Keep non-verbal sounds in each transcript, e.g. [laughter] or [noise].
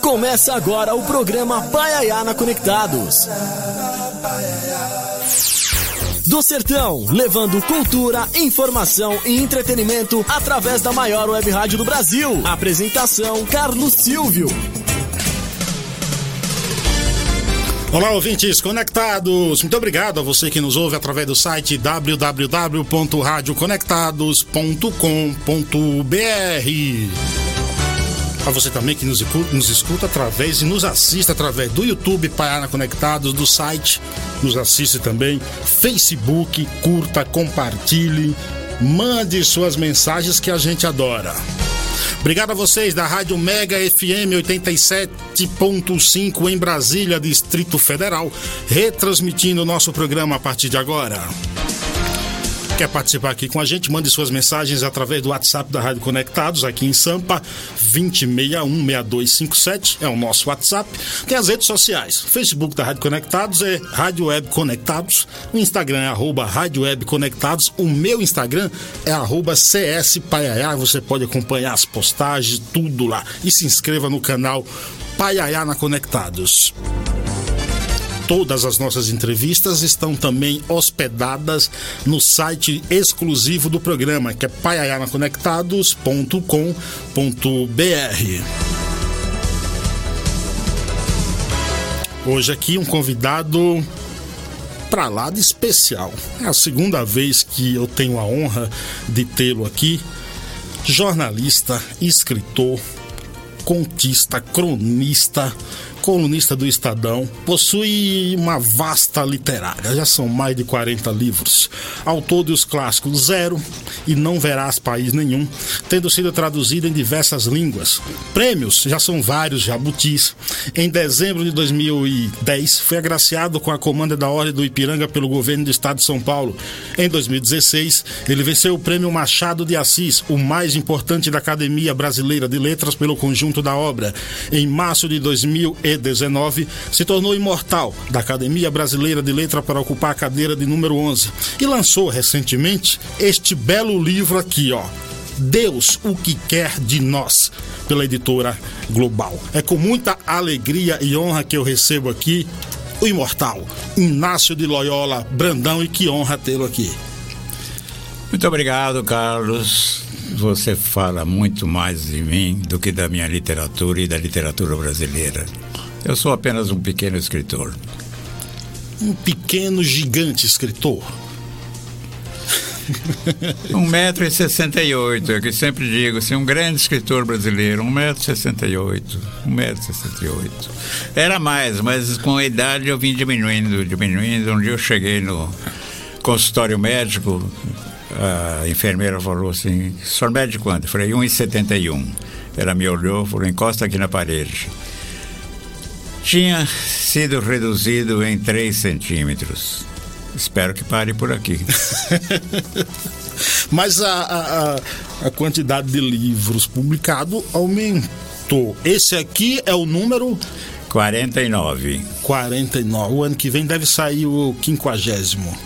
Começa agora o programa Baiana Conectados. Do Sertão, levando cultura, informação e entretenimento através da maior web rádio do Brasil. Apresentação: Carlos Silvio. Olá, ouvintes conectados. Muito obrigado a você que nos ouve através do site www.radioconectados.com.br. A você também que nos, nos escuta através e nos assiste através do YouTube Paiana Conectados, do site, nos assiste também, Facebook, curta, compartilhe, mande suas mensagens que a gente adora. Obrigado a vocês da Rádio Mega FM 87.5 em Brasília, Distrito Federal, retransmitindo o nosso programa a partir de agora. Quer participar aqui com a gente? Mande suas mensagens através do WhatsApp da Rádio Conectados, aqui em Sampa, 2061-6257 é o nosso WhatsApp. Tem as redes sociais. Facebook da Rádio Conectados é Rádio Web Conectados. O Instagram é arroba Rádio Web Conectados. O meu Instagram é arroba. Você pode acompanhar as postagens, tudo lá. E se inscreva no canal Paiaiá na Conectados. Todas as nossas entrevistas estão também hospedadas no site exclusivo do programa, que é paiayanaconectados.com.br. Hoje aqui um convidado para lá de especial. É a segunda vez que eu tenho a honra de tê-lo aqui. Jornalista, escritor, contista, cronista, colunista do Estadão, possui uma vasta literária, já são mais de 40 livros. Autor dos clássicos Zero e Não Verás País Nenhum, tendo sido traduzido em diversas línguas. Prêmios já são vários jabutis. Em dezembro de 2010, foi agraciado com a comanda da Ordem do Ipiranga pelo governo do estado de São Paulo. Em 2016, ele venceu o Prêmio Machado de Assis, o mais importante da Academia Brasileira de Letras pelo conjunto da obra. Em março de 2010, 19 se tornou imortal da Academia Brasileira de Letra para ocupar a cadeira de número 11 e lançou recentemente este belo livro aqui, ó. Deus, o que quer de nós, pela editora Global. É com muita alegria e honra que eu recebo aqui o imortal Inácio de Loyola Brandão e que honra tê-lo aqui. Muito obrigado, Carlos. Você fala muito mais de mim do que da minha literatura e da literatura brasileira. Eu sou apenas um pequeno escritor. Um pequeno gigante escritor. [laughs] um metro e sessenta e oito, é que sempre digo, assim, um grande escritor brasileiro, um metro e sessenta e oito, um metro e sessenta e oito. Era mais, mas com a idade eu vim diminuindo, diminuindo. Um dia eu cheguei no consultório médico, a enfermeira falou assim, senhor mede quanto? Eu falei, 1,71. Ela me olhou, falou, encosta aqui na parede tinha sido reduzido em 3 centímetros. Espero que pare por aqui. [laughs] Mas a, a, a quantidade de livros publicados aumentou. Esse aqui é o número 49. 49. O ano que vem deve sair o quinquagésimo.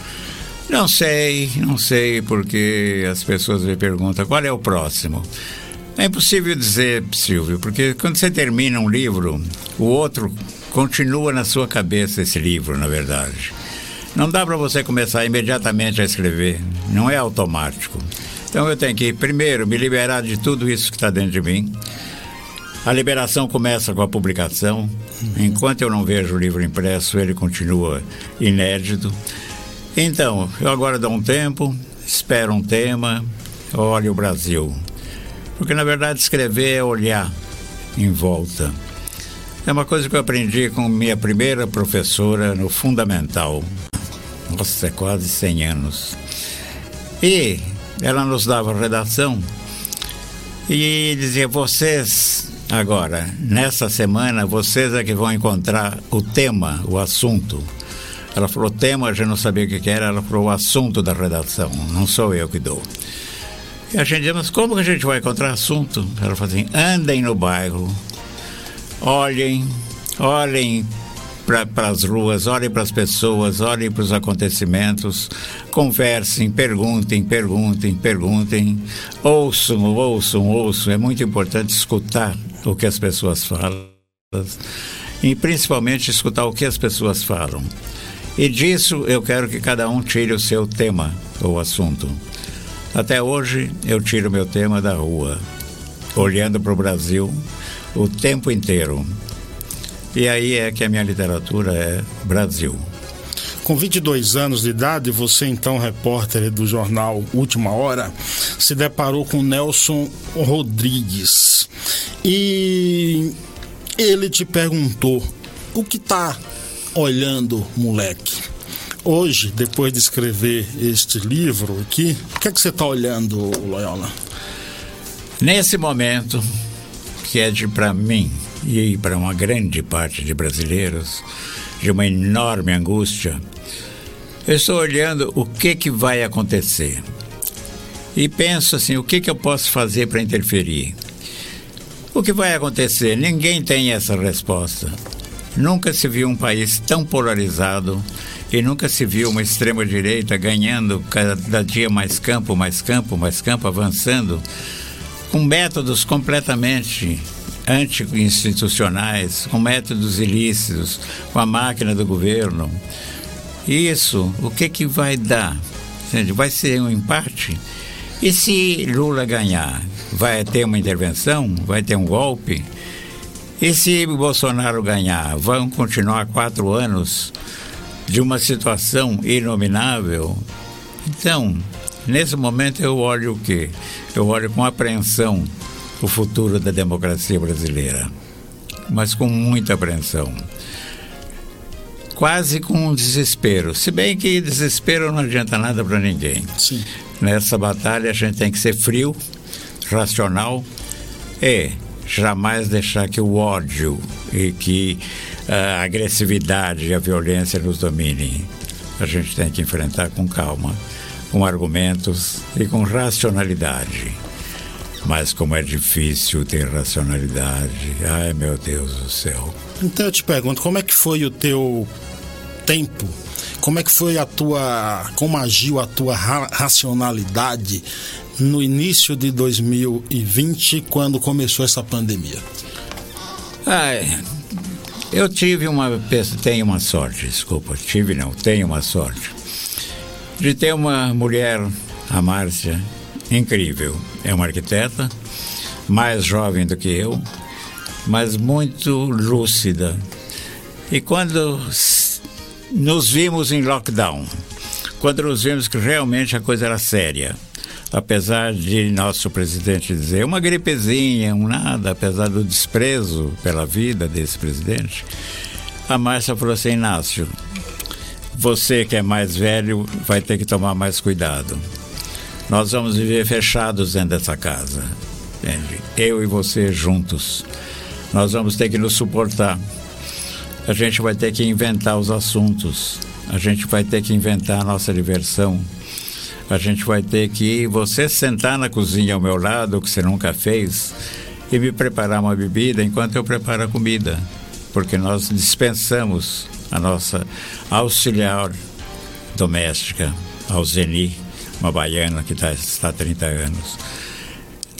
Não sei, não sei, porque as pessoas me perguntam qual é o próximo. É impossível dizer, Silvio, porque quando você termina um livro, o outro continua na sua cabeça esse livro, na verdade. Não dá para você começar imediatamente a escrever, não é automático. Então eu tenho que, primeiro, me liberar de tudo isso que está dentro de mim. A liberação começa com a publicação. Enquanto eu não vejo o livro impresso, ele continua inédito. Então, eu agora dou um tempo, espero um tema, olho o Brasil. Porque na verdade escrever é olhar em volta. É uma coisa que eu aprendi com minha primeira professora no fundamental. Nossa, é quase 100 anos. E ela nos dava redação e dizia: vocês, agora, nessa semana, vocês é que vão encontrar o tema, o assunto. Ela falou: tema, a gente não sabia o que era, ela falou: o assunto da redação, não sou eu que dou. E a gente mas como que a gente vai encontrar assunto? Ela falou assim, andem no bairro, olhem, olhem para as ruas, olhem para as pessoas, olhem para os acontecimentos, conversem, perguntem, perguntem, perguntem, ouçam, ouçam, ouçam. É muito importante escutar o que as pessoas falam e principalmente escutar o que as pessoas falam. E disso eu quero que cada um tire o seu tema ou assunto. Até hoje eu tiro meu tema da rua, olhando para o Brasil o tempo inteiro. E aí é que a minha literatura é Brasil. Com 22 anos de idade, você então, repórter do jornal Última Hora, se deparou com Nelson Rodrigues. E ele te perguntou: o que tá olhando, moleque? Hoje, depois de escrever este livro aqui, o que é que você está olhando, Loyola? Nesse momento, que é de para mim e para uma grande parte de brasileiros, de uma enorme angústia, eu estou olhando o que que vai acontecer. E penso assim, o que que eu posso fazer para interferir? O que vai acontecer? Ninguém tem essa resposta. Nunca se viu um país tão polarizado e nunca se viu uma extrema-direita ganhando cada dia mais campo, mais campo, mais campo, avançando, com métodos completamente anti-institucionais, com métodos ilícitos, com a máquina do governo. Isso, o que, que vai dar? Vai ser um empate? E se Lula ganhar? Vai ter uma intervenção? Vai ter um golpe? E se Bolsonaro ganhar? Vão continuar quatro anos de uma situação inominável? Então, nesse momento eu olho o quê? Eu olho com apreensão o futuro da democracia brasileira, mas com muita apreensão. Quase com desespero. Se bem que desespero não adianta nada para ninguém. Sim. Nessa batalha a gente tem que ser frio, racional e jamais deixar que o ódio e que a agressividade e a violência nos dominem. A gente tem que enfrentar com calma, com argumentos e com racionalidade. Mas como é difícil ter racionalidade. Ai, meu Deus do céu. Então eu te pergunto, como é que foi o teu tempo? Como é que foi a tua, como agiu a tua ra racionalidade no início de 2020, quando começou essa pandemia? Ai, eu tive uma, tenho uma sorte, desculpa, tive não, tenho uma sorte de ter uma mulher, a Márcia, incrível. É uma arquiteta, mais jovem do que eu, mas muito lúcida. E quando nos vimos em lockdown, quando nos vimos que realmente a coisa era séria, apesar de nosso presidente dizer uma gripezinha, um nada, apesar do desprezo pela vida desse presidente, a Márcia falou assim: Inácio, você que é mais velho vai ter que tomar mais cuidado. Nós vamos viver fechados dentro dessa casa. Entende? Eu e você juntos. Nós vamos ter que nos suportar. A gente vai ter que inventar os assuntos. A gente vai ter que inventar a nossa diversão. A gente vai ter que você sentar na cozinha ao meu lado, que você nunca fez, e me preparar uma bebida enquanto eu preparo a comida. Porque nós dispensamos a nossa auxiliar doméstica, Alzeni uma baiana que tá, está há 30 anos.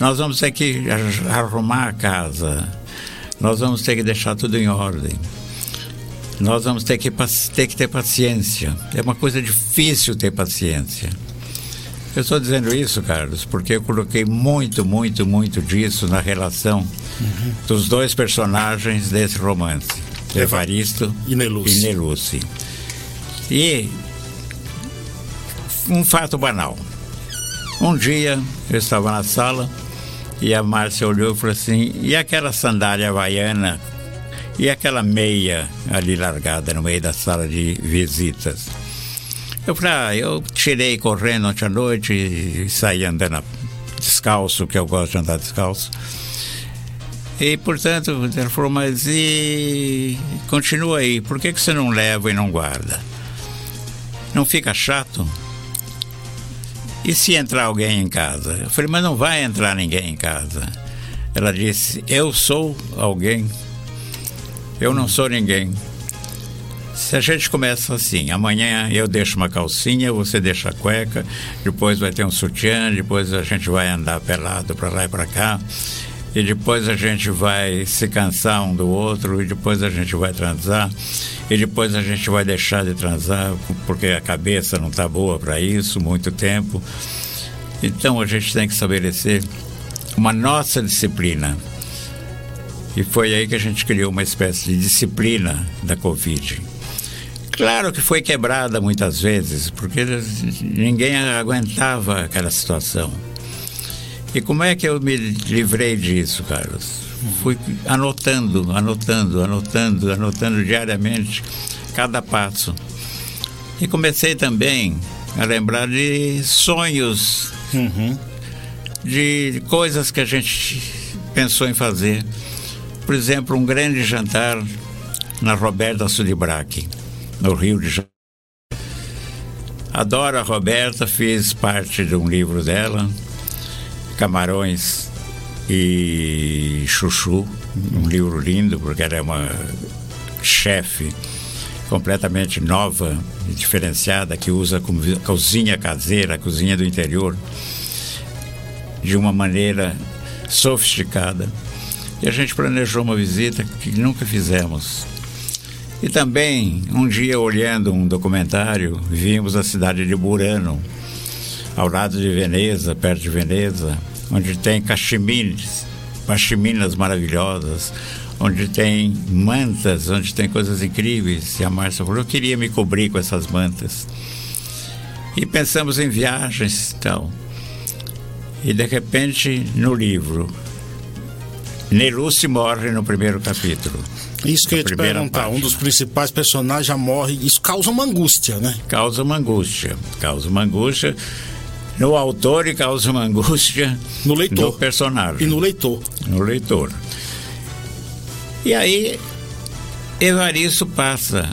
Nós vamos ter que arrumar a casa, nós vamos ter que deixar tudo em ordem. Nós vamos ter que, ter que ter paciência. É uma coisa difícil ter paciência. Eu estou dizendo isso, Carlos, porque eu coloquei muito, muito, muito disso na relação uhum. dos dois personagens desse romance, Evaristo e Neluce. E, Neluce. e um fato banal. Um dia eu estava na sala e a Márcia olhou e falou assim: e aquela sandália havaiana e aquela meia ali largada no meio da sala de visitas? Eu falei: ah, eu tirei correndo ontem à noite e saí andando descalço, que eu gosto de andar descalço. E, portanto, ela falou, mas e continua aí, por que, que você não leva e não guarda? Não fica chato? E se entrar alguém em casa? Eu falei, mas não vai entrar ninguém em casa. Ela disse, eu sou alguém. Eu não sou ninguém. Se a gente começa assim, amanhã eu deixo uma calcinha, você deixa a cueca, depois vai ter um sutiã, depois a gente vai andar pelado para lá e para cá, e depois a gente vai se cansar um do outro, e depois a gente vai transar, e depois a gente vai deixar de transar porque a cabeça não está boa para isso, muito tempo. Então a gente tem que estabelecer uma nossa disciplina. E foi aí que a gente criou uma espécie de disciplina da Covid. Claro que foi quebrada muitas vezes, porque ninguém aguentava aquela situação. E como é que eu me livrei disso, Carlos? Fui anotando, anotando, anotando, anotando diariamente cada passo. E comecei também a lembrar de sonhos, uhum. de coisas que a gente pensou em fazer. Por exemplo, um grande jantar na Roberta Sudibrac no Rio de Janeiro. A Roberta, fiz parte de um livro dela, Camarões e Chuchu, um livro lindo, porque ela é uma chefe completamente nova e diferenciada, que usa cozinha caseira, cozinha do interior, de uma maneira sofisticada. E a gente planejou uma visita que nunca fizemos e também, um dia olhando um documentário, vimos a cidade de Burano, ao lado de Veneza, perto de Veneza, onde tem cachemires, pachiminas maravilhosas, onde tem mantas, onde tem coisas incríveis. E a Márcia falou: eu queria me cobrir com essas mantas. E pensamos em viagens e tal. E de repente, no livro, Neluce morre no primeiro capítulo. Isso que eu ia te perguntar, parte. um dos principais personagens já morre, isso causa uma angústia, né? Causa uma angústia, causa uma angústia no autor e causa uma angústia no leitor, no personagem. E no leitor. No leitor. E aí, Evaristo passa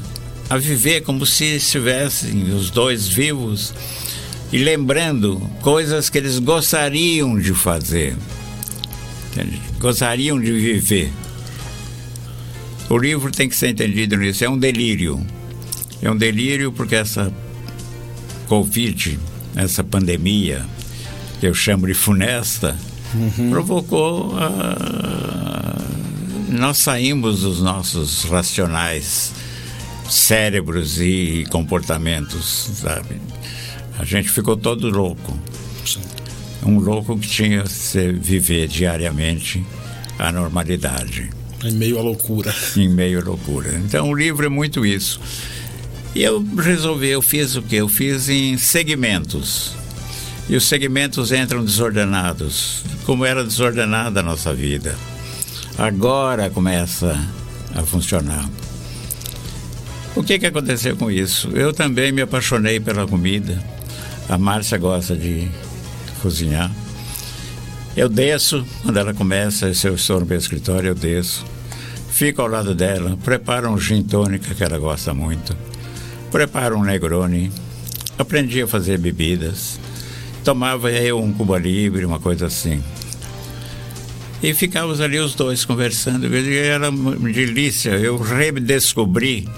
a viver como se estivessem os dois vivos e lembrando coisas que eles gostariam de fazer, gostariam de viver. O livro tem que ser entendido nisso. É um delírio. É um delírio porque essa Covid, essa pandemia, que eu chamo de funesta, uhum. provocou. A... Nós saímos dos nossos racionais cérebros e comportamentos, sabe? A gente ficou todo louco. Um louco que tinha que viver diariamente a normalidade. Em meio à loucura. [laughs] Em meio à loucura. Então o livro é muito isso. E eu resolvi, eu fiz o quê? Eu fiz em segmentos. E os segmentos entram desordenados, como era desordenada a nossa vida. Agora começa a funcionar. O que, que aconteceu com isso? Eu também me apaixonei pela comida. A Márcia gosta de cozinhar. Eu desço, quando ela começa, se eu estou no meu escritório, eu desço. Fico ao lado dela, preparo um gin tônica que ela gosta muito. Preparo um Negroni. Aprendi a fazer bebidas. Tomava eu um Cuba Libre, uma coisa assim. E ficávamos ali os dois conversando. Era uma delícia. Eu redescobri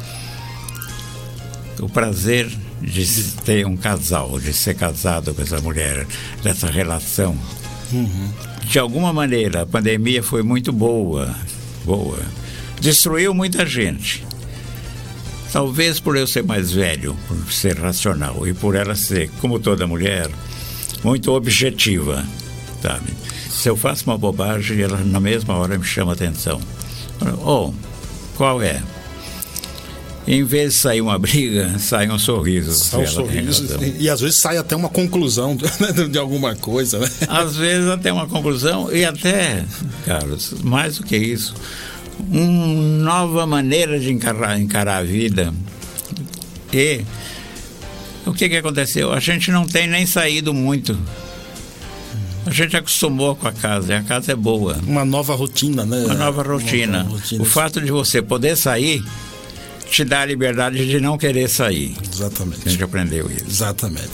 o prazer de ter um casal, de ser casado com essa mulher, dessa relação. Uhum. De alguma maneira, a pandemia foi muito boa, boa. Destruiu muita gente. Talvez por eu ser mais velho, por ser racional e por ela ser, como toda mulher, muito objetiva, sabe? Se eu faço uma bobagem, ela na mesma hora me chama atenção. Oh, qual é? em vez de sair uma briga, [laughs] sai um sorriso. Sai um sorriso. E, e, às vezes sai até uma conclusão [laughs] de, alguma coisa, né? Às vezes até uma conclusão e até, Carlos, mais do que isso, uma nova maneira de encarar, encarar a vida. E o que, que aconteceu? A gente não tem nem saído muito. A gente acostumou com a casa, e a casa é boa. Uma nova rotina, né? Uma nova rotina. Uma nova rotina. O fato de você poder sair te dá a liberdade de não querer sair. Exatamente. A gente aprendeu isso. Exatamente.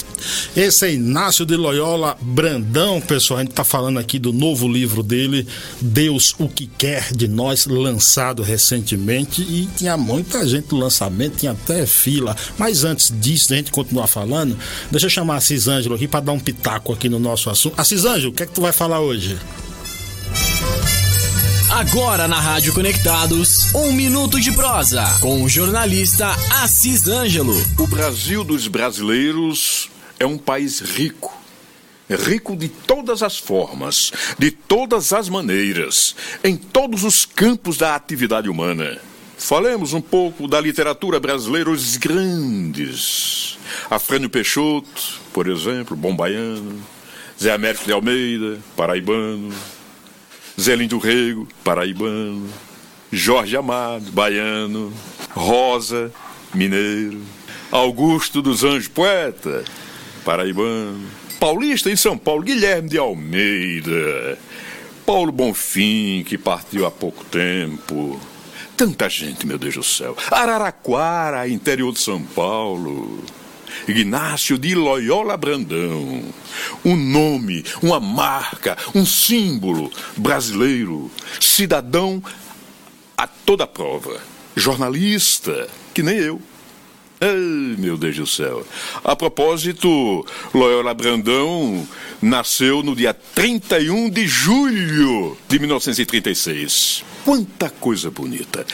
Esse é Inácio de Loyola Brandão, pessoal. A gente está falando aqui do novo livro dele, Deus o que quer de nós, lançado recentemente. E tinha muita gente no lançamento, tinha até fila. Mas antes disso, a gente continuar falando, deixa eu chamar a Cisângelo aqui para dar um pitaco aqui no nosso assunto. A Cisângelo, o que é que tu vai falar hoje? Agora na Rádio Conectados, um minuto de prosa com o jornalista Assis Ângelo. O Brasil dos brasileiros é um país rico. Rico de todas as formas, de todas as maneiras, em todos os campos da atividade humana. Falemos um pouco da literatura brasileira, os grandes. Afrânio Peixoto, por exemplo, bom baiano. Zé Américo de Almeida, paraibano. Zé Lindo Rego, paraibano. Jorge Amado, baiano. Rosa, mineiro. Augusto dos Anjos, poeta, paraibano. Paulista em São Paulo, Guilherme de Almeida. Paulo Bonfim, que partiu há pouco tempo. Tanta gente, meu Deus do céu. Araraquara, interior de São Paulo. Ignácio de Loyola Brandão. Um nome, uma marca, um símbolo brasileiro, cidadão a toda prova, jornalista, que nem eu. Ai, meu Deus do céu. A propósito, Loyola Brandão nasceu no dia 31 de julho de 1936. Quanta coisa bonita.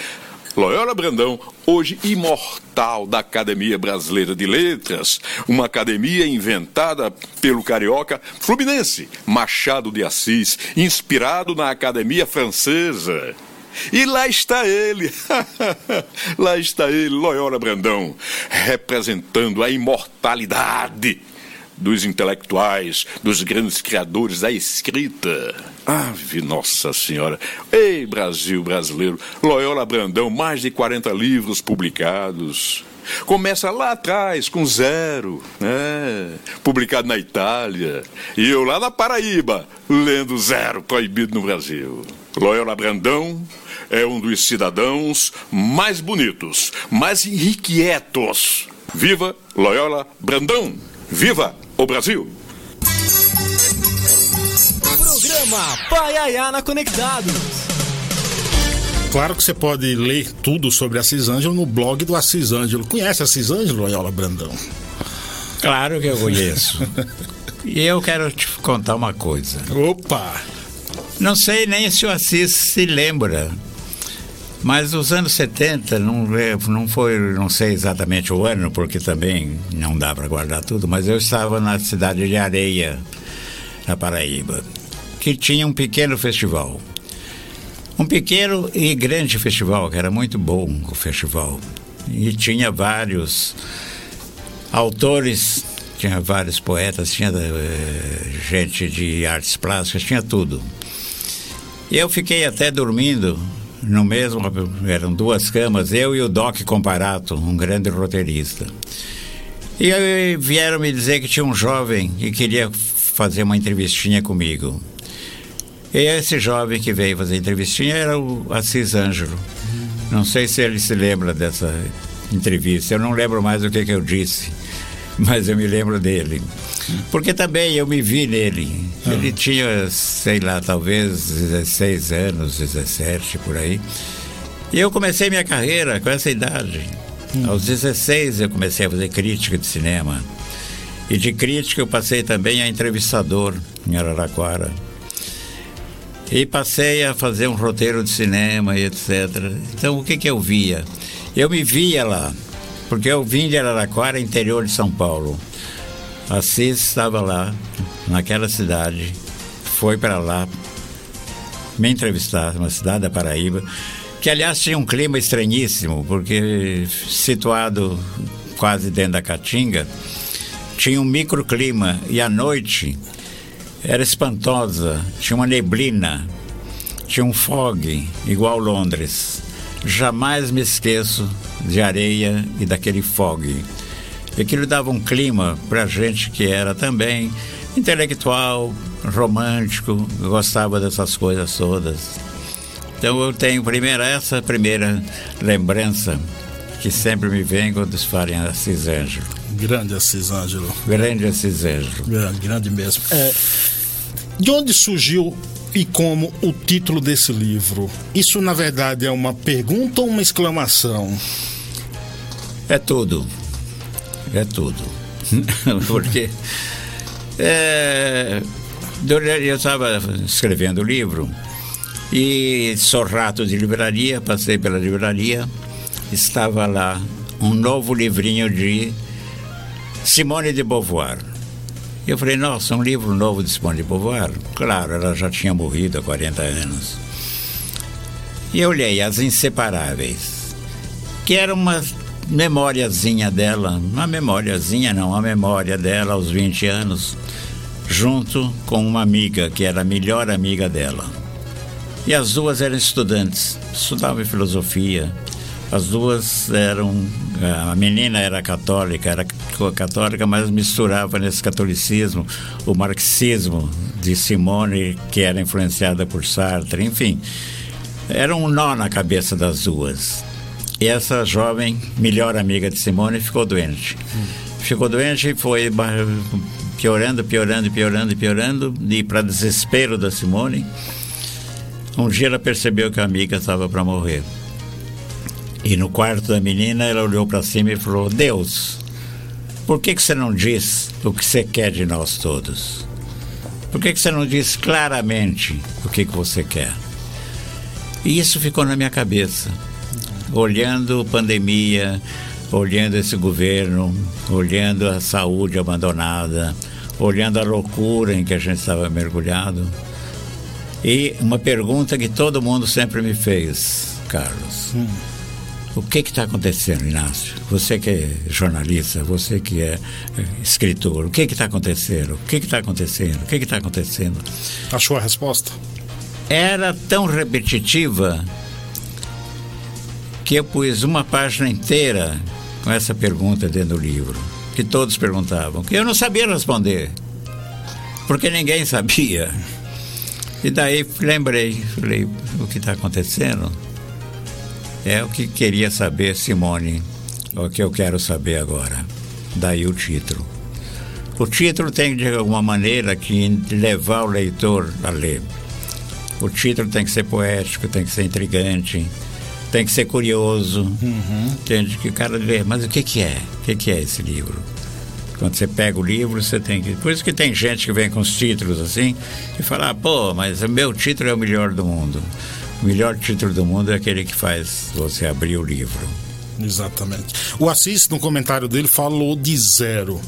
Loyola Brandão, hoje imortal da Academia Brasileira de Letras, uma academia inventada pelo carioca fluminense Machado de Assis, inspirado na Academia Francesa. E lá está ele, [laughs] lá está ele, Loyola Brandão, representando a imortalidade dos intelectuais, dos grandes criadores da escrita. Ave Nossa Senhora! Ei, Brasil brasileiro! Loyola Brandão, mais de 40 livros publicados. Começa lá atrás, com zero, né? publicado na Itália. E eu lá na Paraíba, lendo zero, proibido no Brasil. Loyola Brandão é um dos cidadãos mais bonitos, mais irrequietos. Viva Loyola Brandão! Viva o Brasil! Programa Paiaiana Conectados. Claro que você pode ler tudo sobre Assis Ângelo no blog do Assis Ângelo. Conhece Assis Ângelo, Loyola Brandão? Claro que eu conheço. [laughs] e eu quero te contar uma coisa. Opa! Não sei nem se o Assis se lembra, mas os anos 70 não, não foi, não sei exatamente o ano, porque também não dá para guardar tudo, mas eu estava na cidade de Areia, na Paraíba, que tinha um pequeno festival. Um pequeno e grande festival, que era muito bom o festival. E tinha vários autores, tinha vários poetas, tinha uh, gente de artes plásticas, tinha tudo. E eu fiquei até dormindo no mesmo, eram duas camas, eu e o Doc Comparato, um grande roteirista. E aí vieram me dizer que tinha um jovem que queria fazer uma entrevistinha comigo. E esse jovem que veio fazer entrevistinha era o Assis Ângelo. Não sei se ele se lembra dessa entrevista. Eu não lembro mais o que, que eu disse, [laughs] mas eu me lembro dele. Porque também eu me vi nele. Ah. Ele tinha, sei lá, talvez 16 anos, 17 por aí. E eu comecei minha carreira com essa idade. Hum. Aos 16 eu comecei a fazer crítica de cinema. E de crítica eu passei também a entrevistador em Araraquara. E passei a fazer um roteiro de cinema e etc. Então o que, que eu via? Eu me via lá, porque eu vim de Araraquara, interior de São Paulo. Assis estava lá, naquela cidade, foi para lá me entrevistar, uma cidade da Paraíba, que aliás tinha um clima estranhíssimo, porque situado quase dentro da Caatinga, tinha um microclima e à noite era espantosa, tinha uma neblina, tinha um fog igual Londres. Jamais me esqueço de areia e daquele fog. E aquilo dava um clima para gente que era também intelectual, romântico, gostava dessas coisas todas. Então eu tenho primeiro essa primeira lembrança que sempre me vem quando se fala em Assis Ângelo. Grande Assis Ângelo. Grande Assis Ângelo. Grande, grande mesmo. É, de onde surgiu e como o título desse livro? Isso, na verdade, é uma pergunta ou uma exclamação? É tudo. É tudo. [laughs] Porque é, eu estava escrevendo o livro e sou rato de livraria, passei pela livraria, estava lá um novo livrinho de Simone de Beauvoir. Eu falei, nossa, um livro novo de Simone de Beauvoir? Claro, ela já tinha morrido há 40 anos. E eu olhei As Inseparáveis, que era uma memóriazinha dela, uma memóriazinha não, uma memória dela aos 20 anos, junto com uma amiga que era a melhor amiga dela. E as duas eram estudantes, estudavam filosofia. As duas eram. A menina era católica, era católica, mas misturava nesse catolicismo o marxismo de Simone, que era influenciada por Sartre, enfim. Era um nó na cabeça das duas. E essa jovem, melhor amiga de Simone, ficou doente. Ficou doente e foi piorando, piorando, piorando, piorando, e para desespero da Simone, um dia ela percebeu que a amiga estava para morrer. E no quarto da menina, ela olhou para cima e falou: Deus, por que, que você não diz o que você quer de nós todos? Por que, que você não diz claramente o que, que você quer? E isso ficou na minha cabeça. Olhando pandemia, olhando esse governo, olhando a saúde abandonada, olhando a loucura em que a gente estava mergulhado. E uma pergunta que todo mundo sempre me fez, Carlos. Hum. O que está acontecendo, Inácio? Você que é jornalista, você que é, é escritor, o que está acontecendo? O que está acontecendo? O que está acontecendo? Achou a resposta? Era tão repetitiva que eu pus uma página inteira com essa pergunta dentro do livro, que todos perguntavam, que eu não sabia responder, porque ninguém sabia. E daí lembrei, falei, o que está acontecendo? É o que queria saber Simone, é o que eu quero saber agora. Daí o título. O título tem de alguma maneira que levar o leitor a ler. O título tem que ser poético, tem que ser intrigante, tem que ser curioso. Uhum. Entende? Que o cara lê, mas o que, que é? O que, que é esse livro? Quando você pega o livro, você tem que. Por isso que tem gente que vem com os títulos assim e fala, ah, pô, mas o meu título é o melhor do mundo. O melhor título do mundo é aquele que faz você abrir o livro. Exatamente. O Assis, no comentário dele, falou de zero.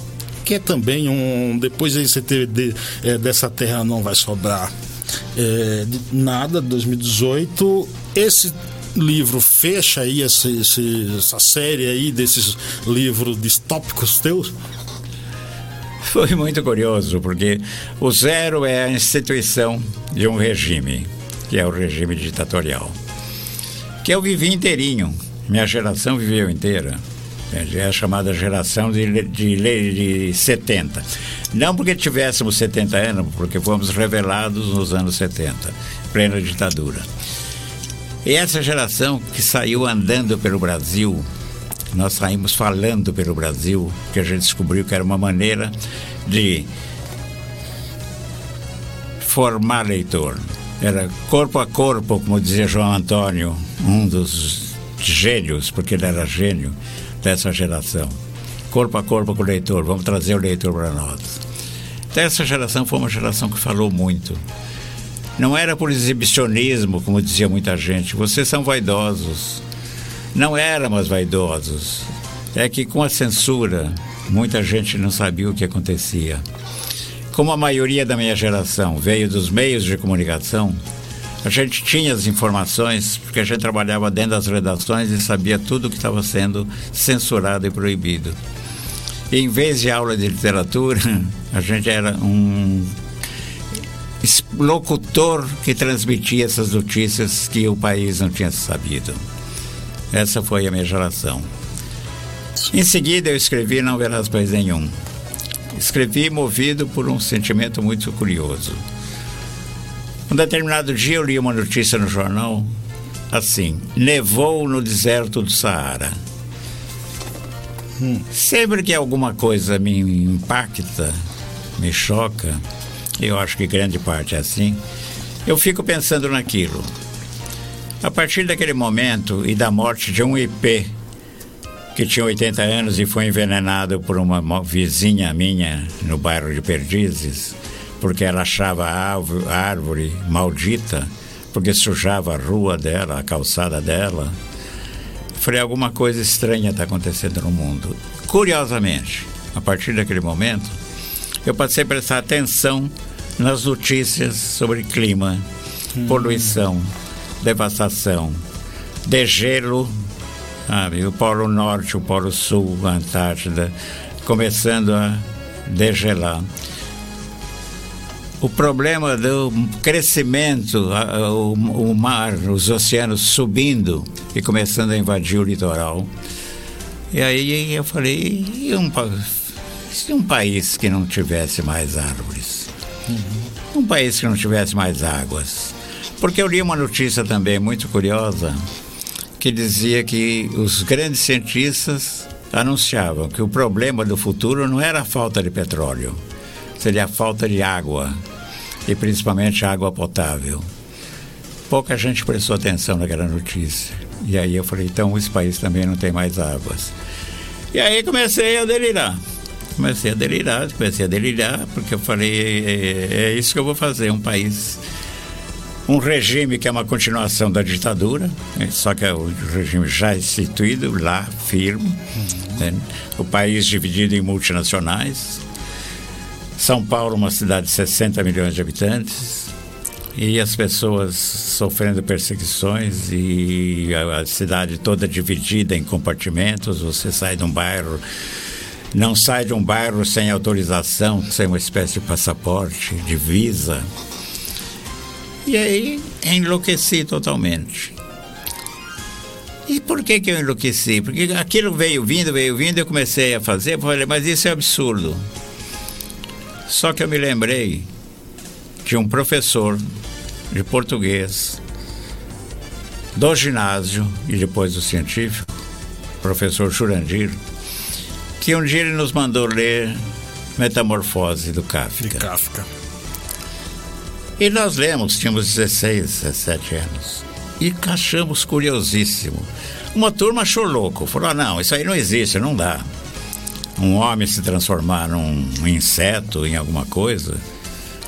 Que é também um. Depois aí você teve de, é, dessa terra não vai sobrar é, nada, 2018. Esse livro fecha aí essa, série aí desses livros distópicos teus? Foi muito curioso, porque o zero é a instituição de um regime que é o regime ditatorial. Que eu vivi inteirinho, minha geração viveu inteira. É a chamada geração de, de, de, de 70. Não porque tivéssemos 70 anos, porque fomos revelados nos anos 70, plena ditadura. E essa geração que saiu andando pelo Brasil, nós saímos falando pelo Brasil, que a gente descobriu que era uma maneira de formar leitor, era corpo a corpo, como dizia João Antônio, um dos gênios, porque ele era gênio dessa geração. Corpo a corpo com o leitor, vamos trazer o leitor para nós. Então, essa geração foi uma geração que falou muito. Não era por exibicionismo, como dizia muita gente, vocês são vaidosos. Não éramos vaidosos. É que com a censura, muita gente não sabia o que acontecia. Como a maioria da minha geração veio dos meios de comunicação, a gente tinha as informações, porque a gente trabalhava dentro das redações e sabia tudo que estava sendo censurado e proibido. E em vez de aula de literatura, [laughs] a gente era um locutor que transmitia essas notícias que o país não tinha sabido. Essa foi a minha geração. Em seguida, eu escrevi Não Verás País Nenhum, Escrevi movido por um sentimento muito curioso. Um determinado dia eu li uma notícia no jornal assim: nevou no deserto do Saara. Sempre que alguma coisa me impacta, me choca, eu acho que grande parte é assim, eu fico pensando naquilo. A partir daquele momento e da morte de um IP que tinha 80 anos e foi envenenado por uma vizinha minha no bairro de Perdizes, porque ela achava a árvore maldita, porque sujava a rua dela, a calçada dela. Falei, alguma coisa estranha está acontecendo no mundo. Curiosamente, a partir daquele momento, eu passei a prestar atenção nas notícias sobre clima, hum. poluição, devastação, degelo, sabe? o Polo Norte, o Polo Sul, a Antártida, começando a degelar. O problema do crescimento, o, o mar, os oceanos subindo e começando a invadir o litoral. E aí eu falei, e um, se um país que não tivesse mais árvores? Uhum. Um país que não tivesse mais águas? Porque eu li uma notícia também muito curiosa que dizia que os grandes cientistas anunciavam que o problema do futuro não era a falta de petróleo, seria a falta de água e principalmente água potável. Pouca gente prestou atenção naquela notícia. E aí eu falei, então esse país também não tem mais águas. E aí comecei a delirar. Comecei a delirar, comecei a delirar, porque eu falei, é, é isso que eu vou fazer, um país um regime que é uma continuação da ditadura, né? só que é o regime já instituído lá, firme, uhum. né? o país dividido em multinacionais. São Paulo, uma cidade de 60 milhões de habitantes, e as pessoas sofrendo perseguições e a cidade toda dividida em compartimentos. Você sai de um bairro não sai de um bairro sem autorização, sem uma espécie de passaporte, de visa. E aí enlouqueci totalmente. E por que, que eu enlouqueci? Porque aquilo veio vindo, veio vindo, eu comecei a fazer, falei, mas isso é absurdo. Só que eu me lembrei de um professor de português do ginásio e depois do científico, professor Jurandir, que um dia ele nos mandou ler Metamorfose do Kafka. De Kafka. E nós lemos, tínhamos 16, 17 anos. E achamos curiosíssimo. Uma turma achou louco, falou: ah, não, isso aí não existe, não dá. Um homem se transformar num inseto, em alguma coisa,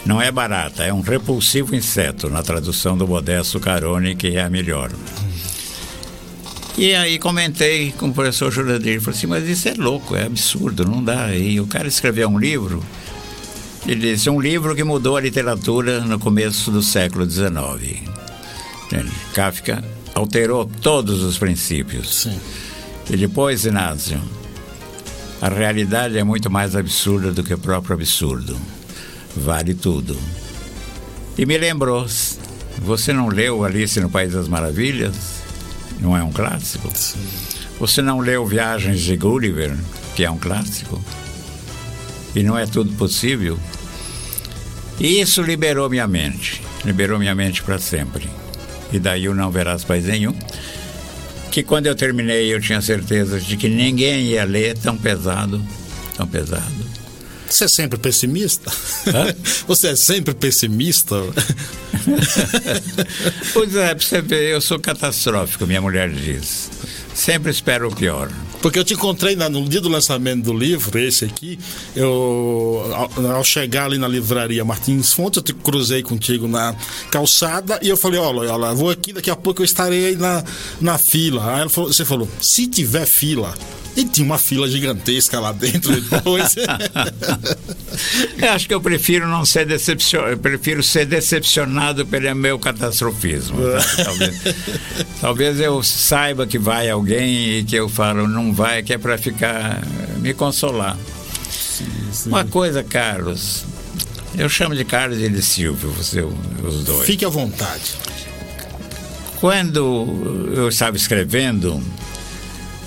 não é barata, é um repulsivo inseto, na tradução do Modesto Carone, que é a melhor. E aí comentei com o professor Jurandir, falei assim, mas isso é louco, é absurdo, não dá. E o cara escreveu um livro ele disse, um livro que mudou a literatura no começo do século XIX. Kafka alterou todos os princípios. Sim. E depois, Inácio, a realidade é muito mais absurda do que o próprio absurdo. Vale tudo. E me lembrou, você não leu Alice no País das Maravilhas? Não é um clássico? Você não leu Viagens de Gulliver, que é um clássico? E não é tudo possível? E isso liberou minha mente, liberou minha mente para sempre. E daí o Não Verás País Nenhum, que quando eu terminei eu tinha certeza de que ninguém ia ler tão pesado, tão pesado. Você é sempre pessimista? Hã? [laughs] Você é sempre pessimista? [laughs] pois é, pra você ver, eu sou catastrófico, minha mulher diz. Sempre espero o pior. Porque eu te encontrei no dia do lançamento do livro, esse aqui, eu ao, chegar ali na livraria Martins Fontes, eu te cruzei contigo na calçada e eu falei, olha, olha, vou aqui, daqui a pouco eu estarei na, na fila. Aí falou, você falou, se tiver fila, e tinha uma fila gigantesca lá dentro depois. [laughs] eu acho que eu prefiro não ser decepcionado, prefiro ser decepcionado pelo meu catastrofismo. [laughs] talvez, talvez eu saiba que vai alguém e que eu falo não vai, que é para ficar me consolar. Sim, sim. Uma coisa, Carlos, eu chamo de Carlos e de Silvio, você, os dois. Fique à vontade. Quando eu estava escrevendo,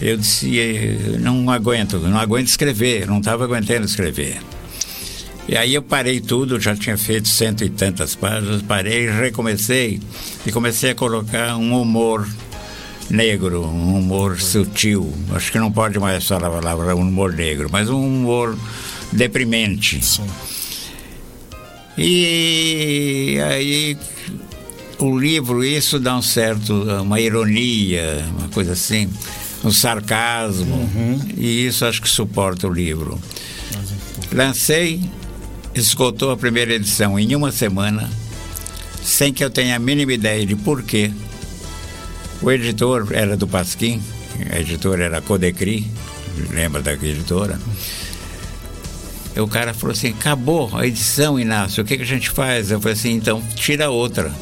eu disse, não aguento, não aguento escrever, não estava aguentando escrever. E aí eu parei tudo, já tinha feito cento e tantas páginas, parei, recomecei e comecei a colocar um humor negro, um humor sutil. Acho que não pode mais falar a palavra humor negro, mas um humor deprimente. Sim. E aí o livro, isso dá um certo, uma ironia, uma coisa assim, um sarcasmo, uhum. e isso acho que suporta o livro. Lancei, esgotou a primeira edição em uma semana, sem que eu tenha a mínima ideia de porquê. O editor era do Pasquim, a editora era a Codecri, lembra da editora? o cara falou assim: acabou a edição, Inácio, o que, que a gente faz? Eu falei assim: então tira outra.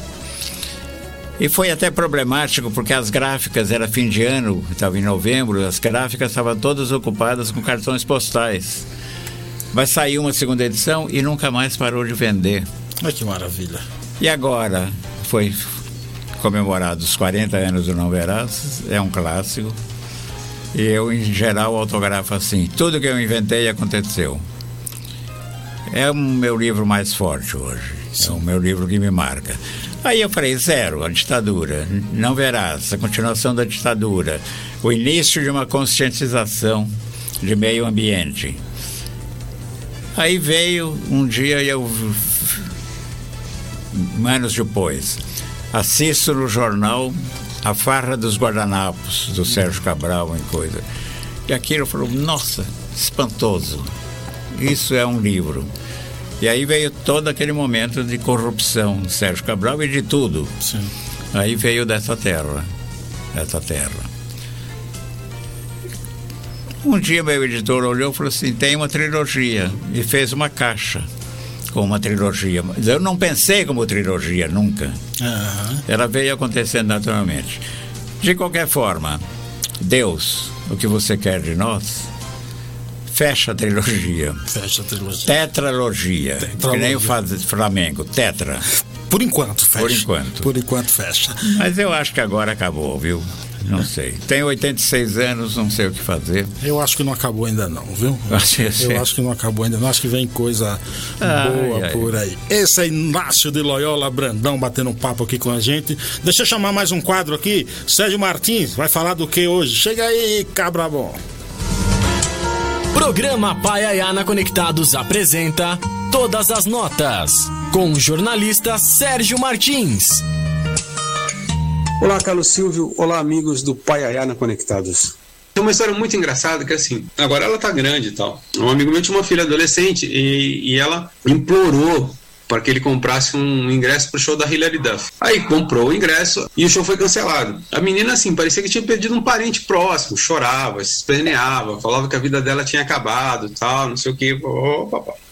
E foi até problemático porque as gráficas era fim de ano, estava em novembro, as gráficas estavam todas ocupadas com cartões postais. Vai sair uma segunda edição e nunca mais parou de vender. Ai que maravilha. E agora foi comemorado os 40 anos do Não Verás, é um clássico. E eu, em geral, autografo assim: tudo que eu inventei aconteceu. É o meu livro mais forte hoje. Sim. É o meu livro que me marca. Aí eu falei, zero, a ditadura. Não verás, a continuação da ditadura. O início de uma conscientização de meio ambiente. Aí veio um dia eu anos depois assisto no jornal a farra dos guardanapos do Sérgio Cabral em coisa e aquilo falou nossa espantoso isso é um livro e aí veio todo aquele momento de corrupção do Sérgio Cabral e de tudo. Sim. Aí veio dessa terra, dessa terra. Um dia meu editor olhou e falou assim, tem uma trilogia e fez uma caixa com uma trilogia. Mas eu não pensei como trilogia nunca. Uhum. Ela veio acontecendo naturalmente. De qualquer forma, Deus, o que você quer de nós? fecha a trilogia. Fecha a trilogia. Tetralogia. Tetralogia. Que nem o Flamengo, tetra. Por enquanto, fecha. Por enquanto. Por enquanto, fecha. Mas eu acho que agora acabou, viu? Não sei. Tenho 86 anos, não sei o que fazer. Eu acho que não acabou ainda não, viu? [laughs] Eu acho que não acabou ainda não. Acho que vem coisa ai, boa ai, por aí. Esse é Inácio de Loyola Brandão batendo um papo aqui com a gente. Deixa eu chamar mais um quadro aqui. Sérgio Martins vai falar do que hoje? Chega aí, cabra bom. Programa Paiaiana Conectados apresenta Todas as Notas, com o jornalista Sérgio Martins. Olá, Carlos Silvio. Olá, amigos do Paiaiana Conectados. Tem uma história muito engraçada que assim, agora ela tá grande e tal. Um amigo meu tinha uma filha adolescente e, e ela implorou para que ele comprasse um ingresso para o show da Hilary Duff. Aí comprou o ingresso e o show foi cancelado. A menina, assim, parecia que tinha perdido um parente próximo, chorava, se esperneava, falava que a vida dela tinha acabado, tal, não sei o que.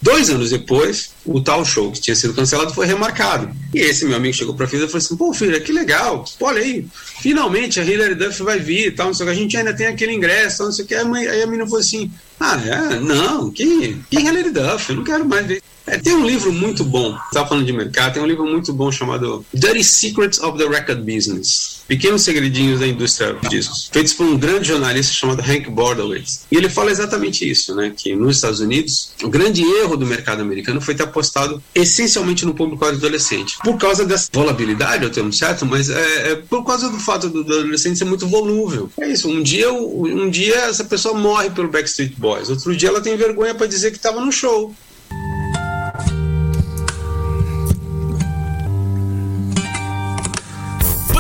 Dois anos depois, o tal show que tinha sido cancelado foi remarcado. E esse meu amigo chegou para a filha e falou assim: pô, filha, que legal, olha aí, finalmente a Hilary Duff vai vir, tal, não sei o que, a gente ainda tem aquele ingresso, tal, não sei o que. Aí a menina falou assim: ah, é? Não, que, que Hilary Duff, eu não quero mais ver. É, tem um livro muito bom, estava falando de mercado, tem um livro muito bom chamado Dirty Secrets of the Record Business Pequenos Segredinhos da Indústria Discos, feitos por um grande jornalista chamado Hank Bordowitz. E ele fala exatamente isso, né, que nos Estados Unidos, o grande erro do mercado americano foi ter apostado essencialmente no público adolescente. Por causa dessa volatilidade, eu termo certo, mas é, é, por causa do fato do, do, adolescente ser muito volúvel. É isso, um dia, um dia essa pessoa morre pelo Backstreet Boys, outro dia ela tem vergonha para dizer que estava no show.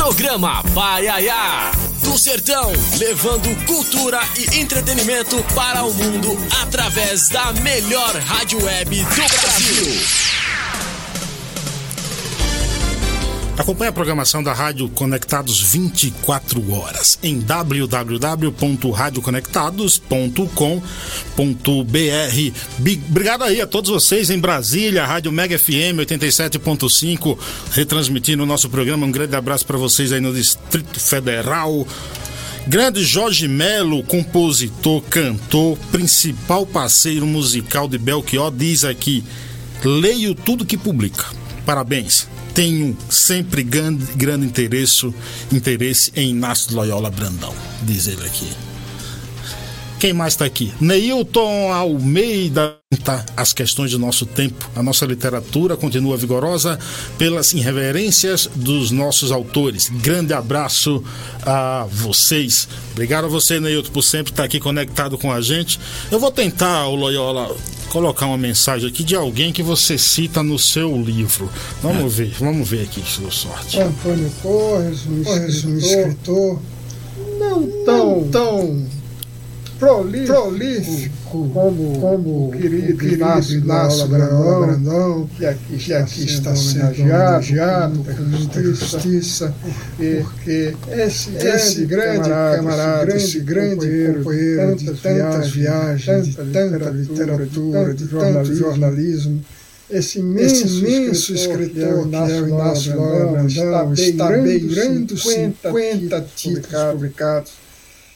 Programa Paiaiá. Do Sertão, levando cultura e entretenimento para o mundo através da melhor rádio web do Brasil. Acompanhe a programação da Rádio Conectados 24 horas em www.radioconectados.com.br. Obrigado aí a todos vocês em Brasília, Rádio Mega FM 87.5, retransmitindo o nosso programa. Um grande abraço para vocês aí no Distrito Federal. Grande Jorge Melo, compositor, cantor, principal parceiro musical de Belchior, diz aqui: leio tudo que publica. Parabéns tenho sempre grande, grande interesse, interesse em Inácio Loyola Brandão, diz ele aqui. Quem mais está aqui? Neilton Almeida. Tá, as questões do nosso tempo. A nossa literatura continua vigorosa pelas irreverências dos nossos autores. Grande abraço a vocês. Obrigado a você, Neilton, por sempre estar aqui conectado com a gente. Eu vou tentar, o Loyola, colocar uma mensagem aqui de alguém que você cita no seu livro. Vamos é. ver, vamos ver aqui, sua sorte. Antônio Torres, um escritor, um escritor não tão, tão prolífico, prolífico como, como o querido, querido Inácio, Inácio Brandão, Brandão, que aqui, que aqui está sendo homenageado com muita justiça, porque, esse, esse grande camarada, esse grande companheiro de tantas viagens, de tanta literatura, de tanto jornalismo, esse imenso, esse imenso escritor, que é o Inácio Brandão, está beirando 50 títulos publicados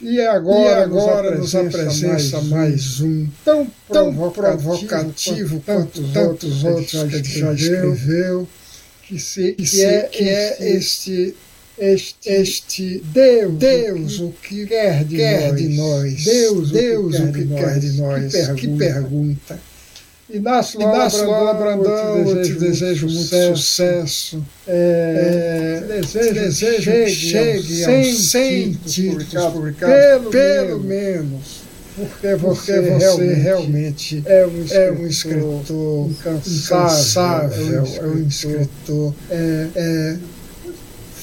e agora, e agora nos, apresenta mais, um tão, tão provocativo, quanto tantos outros que ele já escreveu, que, se, que, que, é, que é este este, este Deus, Deus o que quer de, quer nós, de nós, Deus, Deus o que, quer, de nós, que pergunta. Que pergunta. Inácio Lola Brandão, eu te desejo muito sucesso. É, é, desejo, desejo chegue, chegue aos 100 títulos publicados, pelo, pelo menos. Porque você, porque você realmente, é um escritor, é um escritor incansável, é um escritor, é, é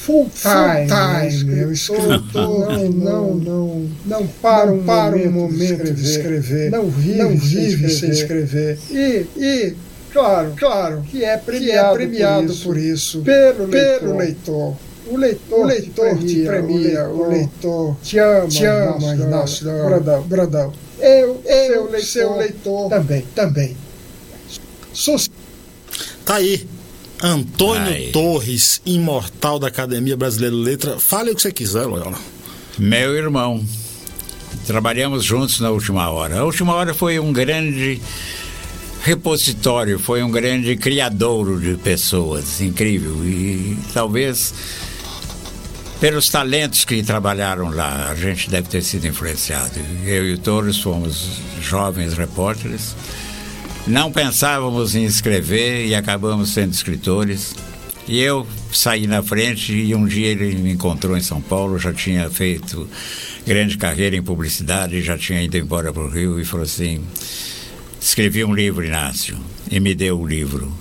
full time, full time né? o escritor não, não, não, não para um, para um momento de escrever, não vive, não vive sem escrever. E, e claro, claro, que é premiado, que é premiado por, isso, por isso pelo, pelo leitor. O leitor, o leitor te premia, o leitor te ama, te ama Inácio Bradão. Bradão. Eu, eu, seu, seu leitor, também, também. Sou... Tá aí. Antônio Ai. Torres, imortal da Academia Brasileira de Letra. Fale o que você quiser, Loyola. Meu irmão. Trabalhamos juntos na última hora. A última hora foi um grande repositório, foi um grande criadouro de pessoas, incrível. E talvez pelos talentos que trabalharam lá, a gente deve ter sido influenciado. Eu e o Torres fomos jovens repórteres não pensávamos em escrever e acabamos sendo escritores. E eu saí na frente e um dia ele me encontrou em São Paulo, já tinha feito grande carreira em publicidade, já tinha ido embora para o Rio e falou assim: escrevi um livro, Inácio, e me deu o livro,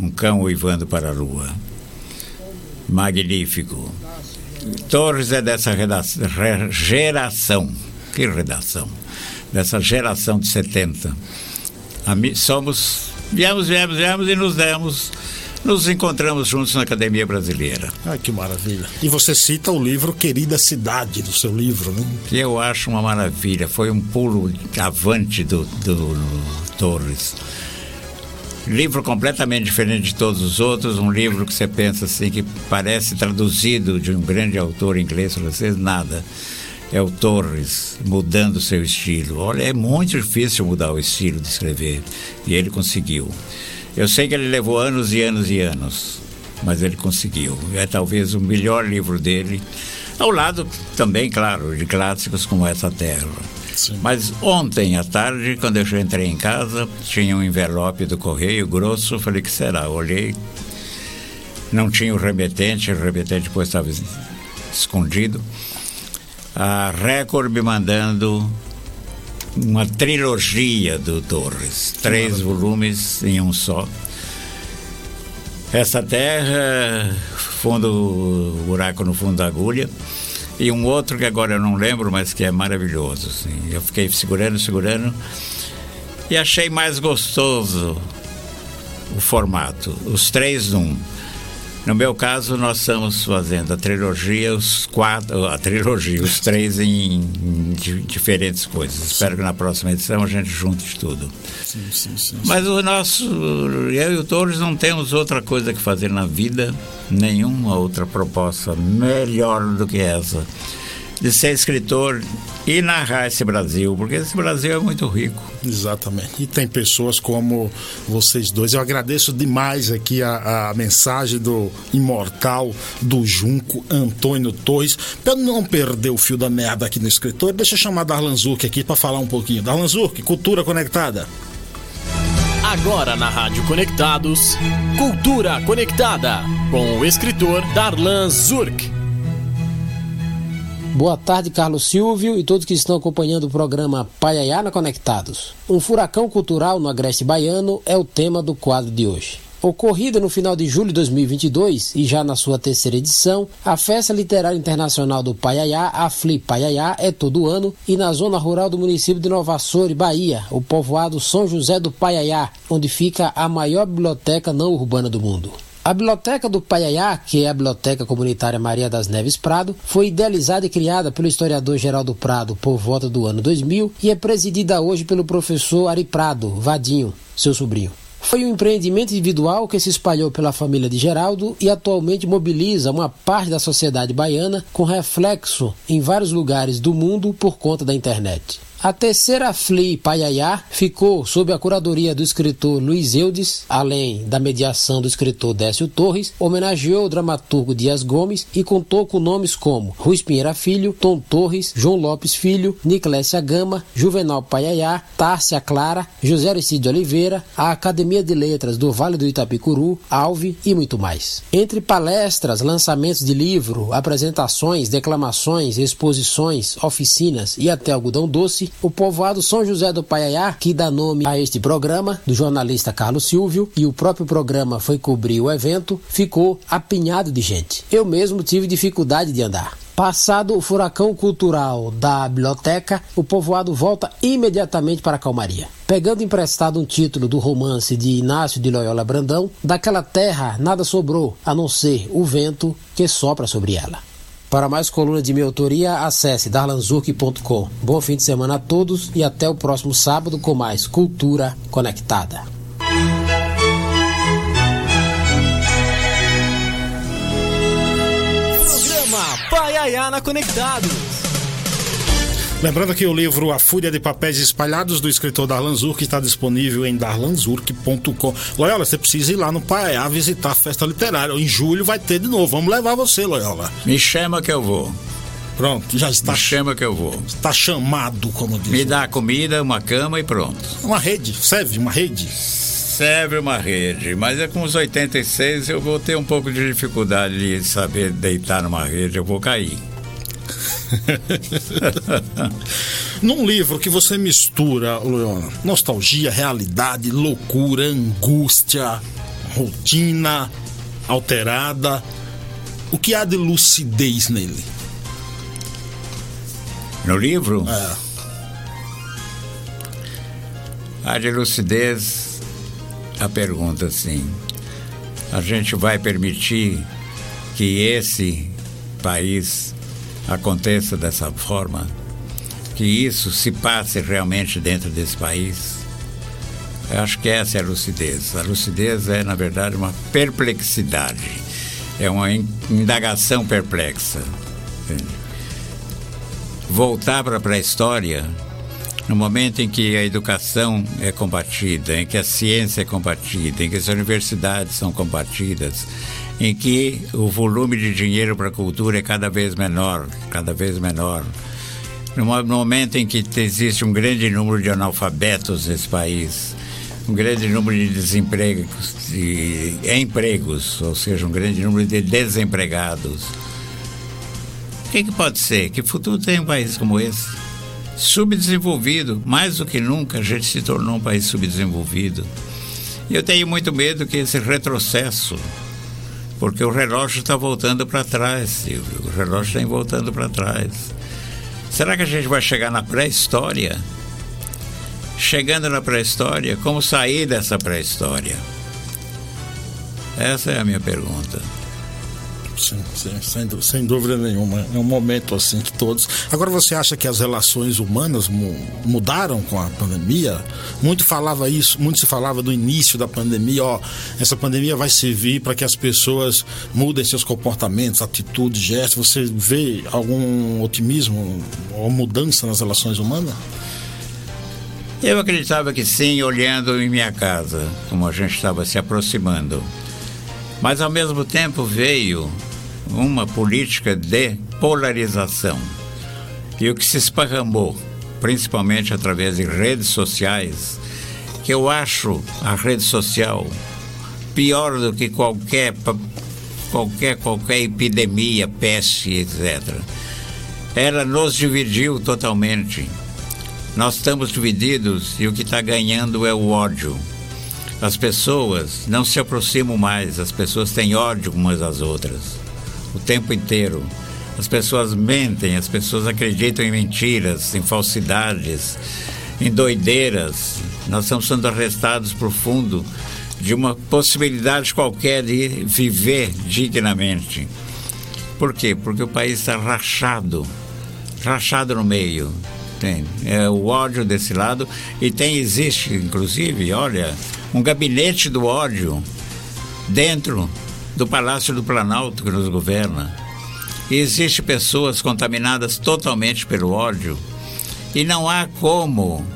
Um Cão Uivando para a Lua. Magnífico. Torres é dessa redação, geração, que redação? Dessa geração de 70 somos. Viemos, viemos, viemos e nos demos. Nos encontramos juntos na Academia Brasileira. Ah, que maravilha. E você cita o livro Querida Cidade, do seu livro, né? Que eu acho uma maravilha. Foi um pulo avante do, do, do Torres. Livro completamente diferente de todos os outros, um livro que você pensa assim, que parece traduzido de um grande autor inglês, francês, nada é o Torres mudando seu estilo. Olha, é muito difícil mudar o estilo de escrever e ele conseguiu. Eu sei que ele levou anos e anos e anos, mas ele conseguiu. É talvez o melhor livro dele, ao lado também, claro, de clássicos como Essa Terra. Sim. Mas ontem à tarde, quando eu entrei em casa, tinha um envelope do correio grosso. Falei: que será? Olhei, não tinha o remetente, o remetente depois estava escondido a Record me mandando uma trilogia do Torres, três volumes em um só. Essa terra, fundo, buraco no fundo da agulha, e um outro que agora eu não lembro, mas que é maravilhoso. Assim. Eu fiquei segurando, segurando, e achei mais gostoso o formato, os três num. No meu caso, nós estamos fazendo a trilogia, os quatro, a trilogia, os três em, em diferentes coisas. Sim. Espero que na próxima edição a gente junte tudo. Sim, sim, sim, Mas o nosso, eu e o Torres não temos outra coisa que fazer na vida, nenhuma outra proposta melhor do que essa. De ser escritor e narrar esse Brasil, porque esse Brasil é muito rico. Exatamente. E tem pessoas como vocês dois. Eu agradeço demais aqui a, a mensagem do imortal do Junco, Antônio Torres. Para não perder o fio da merda aqui no escritor, deixa eu chamar Darlan Zurk aqui para falar um pouquinho. Darlan Zurk, Cultura Conectada. Agora na Rádio Conectados, Cultura Conectada, com o escritor Darlan Zurk. Boa tarde, Carlos Silvio e todos que estão acompanhando o programa Paiaiana Conectados. Um furacão cultural no Agreste Baiano é o tema do quadro de hoje. Ocorrida no final de julho de 2022 e já na sua terceira edição, a Festa Literária Internacional do Paiaiá, a FLI Paiaiá, é todo ano e na zona rural do município de Nova Açores, Bahia, o povoado São José do Paiaiá, onde fica a maior biblioteca não urbana do mundo. A Biblioteca do Paiaiá, que é a Biblioteca Comunitária Maria das Neves Prado, foi idealizada e criada pelo historiador Geraldo Prado por volta do ano 2000 e é presidida hoje pelo professor Ari Prado, Vadinho, seu sobrinho. Foi um empreendimento individual que se espalhou pela família de Geraldo e atualmente mobiliza uma parte da sociedade baiana com reflexo em vários lugares do mundo por conta da internet. A terceira FLI Paiaiá ficou sob a curadoria do escritor Luiz Eudes, além da mediação do escritor Décio Torres, homenageou o dramaturgo Dias Gomes e contou com nomes como Ruiz Pinheira Filho, Tom Torres, João Lopes Filho, Niclésia Gama, Juvenal Paiaiá, Tárcia Clara, José Aristide Oliveira, a Academia de Letras do Vale do Itapicuru, Alve e muito mais. Entre palestras, lançamentos de livro, apresentações, declamações, exposições, oficinas e até algodão doce, o povoado São José do Paiaiá, que dá nome a este programa, do jornalista Carlos Silvio, e o próprio programa foi cobrir o evento, ficou apinhado de gente. Eu mesmo tive dificuldade de andar. Passado o furacão cultural da biblioteca, o povoado volta imediatamente para a calmaria. Pegando emprestado um título do romance de Inácio de Loyola Brandão, daquela terra nada sobrou a não ser o vento que sopra sobre ela. Para mais colunas de minha autoria, acesse darlanzurk.com. Bom fim de semana a todos e até o próximo sábado com mais Cultura Conectada. Programa Paiaiana Conectados. Lembrando que o livro A Fúria de Papéis Espalhados, do escritor Darlan Zurk, está disponível em darlanzurk.com. Loyola, você precisa ir lá no Paiá visitar a festa literária. Em julho vai ter de novo. Vamos levar você, Loyola. Me chama que eu vou. Pronto, já está, Me chama que eu vou. está chamado, como diz. Me dá comida, uma cama e pronto. Uma rede, serve uma rede. Serve uma rede, mas é com os 86 eu vou ter um pouco de dificuldade de saber deitar numa rede, eu vou cair. [laughs] Num livro que você mistura, Loyola, nostalgia, realidade, loucura, angústia, rotina alterada, o que há de lucidez nele? No livro, É, a de lucidez, a pergunta assim: a gente vai permitir que esse país aconteça dessa forma? Que isso se passe realmente dentro desse país? Eu acho que essa é a lucidez. A lucidez é, na verdade, uma perplexidade. É uma in- indagação perplexa. Voltar para a pré-história, no momento em que a educação é combatida, em que a ciência é combatida, em que as universidades são combatidas, em que o volume de dinheiro para a cultura é cada vez menor, cada vez menor. No mo- no momento em que te- existe um grande número de analfabetos nesse país, um grande número de desempregos, de empregos, ou seja, um grande número de desempregados. O que, que pode ser? Que futuro tem um país como esse? Subdesenvolvido, mais do que nunca a gente se tornou um país subdesenvolvido. E eu tenho muito medo que esse retrocesso, porque o relógio está voltando para trás, Silvio, o relógio está voltando para trás. Será que a gente vai chegar na pré-história? Chegando na pré-história, como sair dessa pré-história? Essa é a minha pergunta. Sim, sim, sem, sem dúvida nenhuma. É um momento assim que todos. Agora você acha que as relações humanas mu mudaram com a pandemia? Muito falava isso, muito se falava do início da pandemia, ó, essa pandemia vai servir para que as pessoas mudem seus comportamentos, atitudes, gestos. Você vê algum otimismo ou mudança nas relações humanas? Eu acreditava que sim, olhando em minha casa, como a gente estava se aproximando. Mas ao mesmo tempo veio uma política de polarização. E o que se esparramou, principalmente através de redes sociais, que eu acho a rede social pior do que qualquer qualquer qualquer epidemia, peste, etc. Ela nos dividiu totalmente. Nós estamos divididos e o que está ganhando é o ódio. As pessoas não se aproximam mais, as pessoas têm ódio umas às outras o tempo inteiro. As pessoas mentem, as pessoas acreditam em mentiras, em falsidades, em doideiras. Nós estamos sendo arrestados por fundo de uma possibilidade qualquer de viver dignamente. Por quê? Porque o país está rachado, rachado no meio. Tem é, o ódio desse lado e tem existe inclusive, olha, um gabinete do ódio dentro do Palácio do Planalto que nos governa. E existe pessoas contaminadas totalmente pelo ódio. E não há como,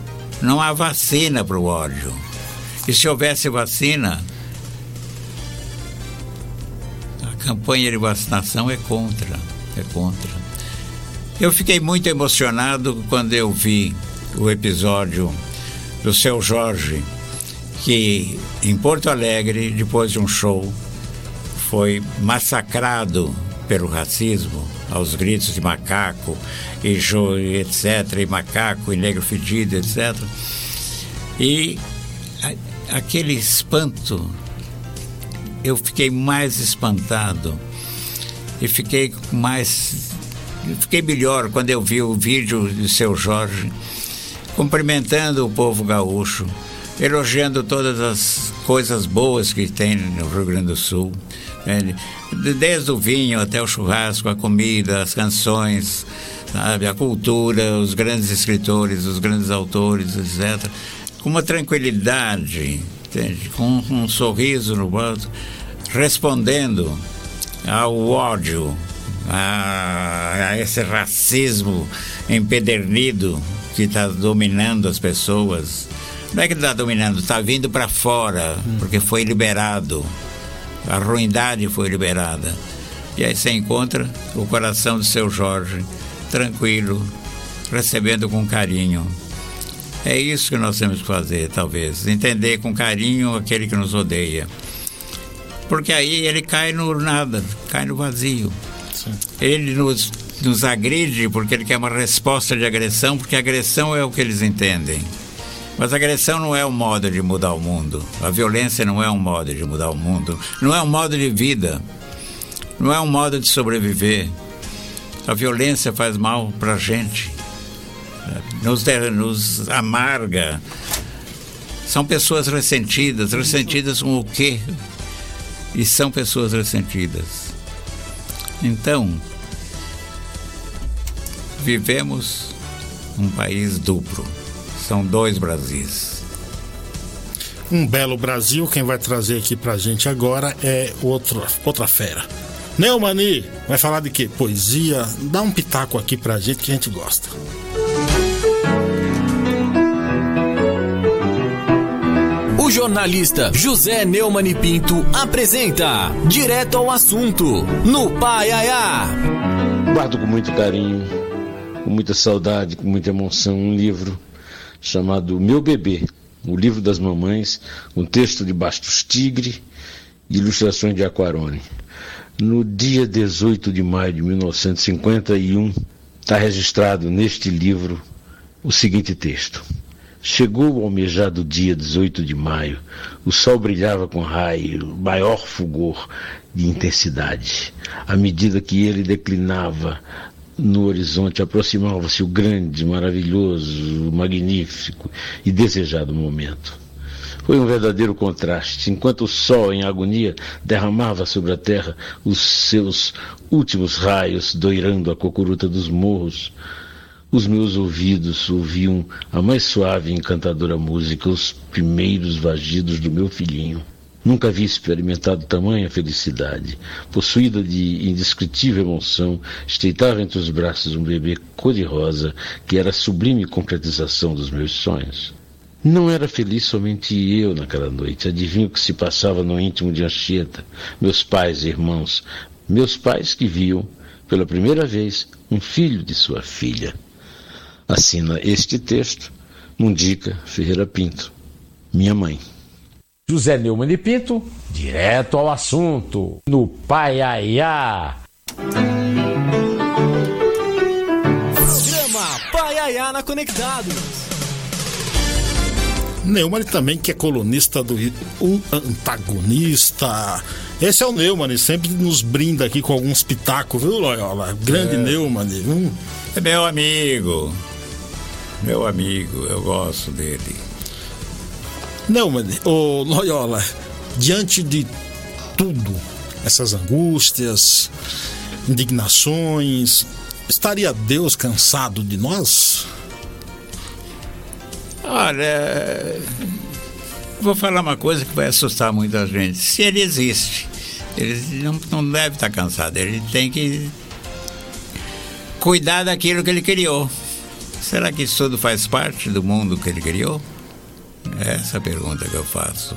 não há vacina para o ódio. E se houvesse vacina, a campanha de vacinação é contra, é contra. Eu fiquei muito emocionado quando eu vi o episódio do seu Jorge, que em Porto Alegre, depois de um show, foi massacrado pelo racismo, aos gritos de macaco, e etc., e macaco, e negro fedido, etc. E aquele espanto, eu fiquei mais espantado e fiquei mais. Fiquei melhor quando eu vi o vídeo de seu Jorge cumprimentando o povo gaúcho, elogiando todas as coisas boas que tem no Rio Grande do Sul é, desde o vinho até o churrasco, a comida, as canções, sabe, a cultura, os grandes escritores, os grandes autores, etc. Com uma tranquilidade, entende? com um sorriso no rosto, respondendo ao ódio, a, a esse racismo empedernido que está dominando as pessoas. Não é que está dominando, está vindo para fora, porque foi liberado a ruindade foi liberada. E aí você encontra o coração do seu Jorge, tranquilo, recebendo com carinho. É isso que nós temos que fazer, talvez. Entender com carinho aquele que nos odeia. Porque aí ele cai no nada, cai no vazio. Sim. Ele nos, nos agride porque ele quer uma resposta de agressão, porque agressão é o que eles entendem. Mas a agressão não é um modo de mudar o mundo. A violência não é um modo de mudar o mundo. Não é um modo de vida. Não é um modo de sobreviver. A violência faz mal para a gente. Nos, nos amarga. São pessoas ressentidas. Ressentidas com o quê? E são pessoas ressentidas. Então, vivemos um país duplo são dois Brasis. Um belo Brasil, quem vai trazer aqui pra gente agora é outro, outra fera. Neumani, vai falar de quê? Poesia. Dá um pitaco aqui pra gente que a gente gosta. O jornalista José Neumani Pinto apresenta Direto ao Assunto, no Pai Aiá. Guardo com muito carinho, com muita saudade, com muita emoção um livro chamado Meu Bebê, o livro das mamães, um texto de Bastos Tigre ilustrações de Aquarone. No dia 18 de maio de 1951, está registrado neste livro o seguinte texto. Chegou o almejado dia 18 de maio. O sol brilhava com raio, maior fulgor de intensidade. À medida que ele declinava no horizonte aproximava-se o grande, maravilhoso, magnífico e desejado momento. Foi um verdadeiro contraste. Enquanto o sol, em agonia, derramava sobre a terra os seus últimos raios, doirando a cocuruta dos morros, os meus ouvidos ouviam a mais suave e encantadora música, os primeiros vagidos do meu filhinho. Nunca havia experimentado tamanha felicidade. Possuída de indescritível emoção, estreitava entre os braços um bebê cor-de-rosa que era a sublime concretização dos meus sonhos. Não era feliz somente eu naquela noite. Adivinho o que se passava no íntimo de Anchieta, meus pais e irmãos, meus pais que viam, pela primeira vez, um filho de sua filha. Assina este texto Mundica Ferreira Pinto, minha mãe. José Neumann de Pinto, direto ao assunto, no Paiaiá. Programa Paiaiá na Conectados. Neumann também que é colunista do o antagonista. Esse é o Neumann, sempre nos brinda aqui com alguns pitacos, viu, Loyola? Grande é. Neumann. Hum. É meu amigo. Meu amigo, eu gosto dele. Não, o Loyola, diante de tudo, essas angústias, indignações, estaria Deus cansado de nós? Olha, vou falar uma coisa que vai assustar muita gente. Se ele existe, ele não, não deve estar cansado, ele tem que cuidar daquilo que ele criou. Será que isso tudo faz parte do mundo que ele criou? É essa pergunta que eu faço.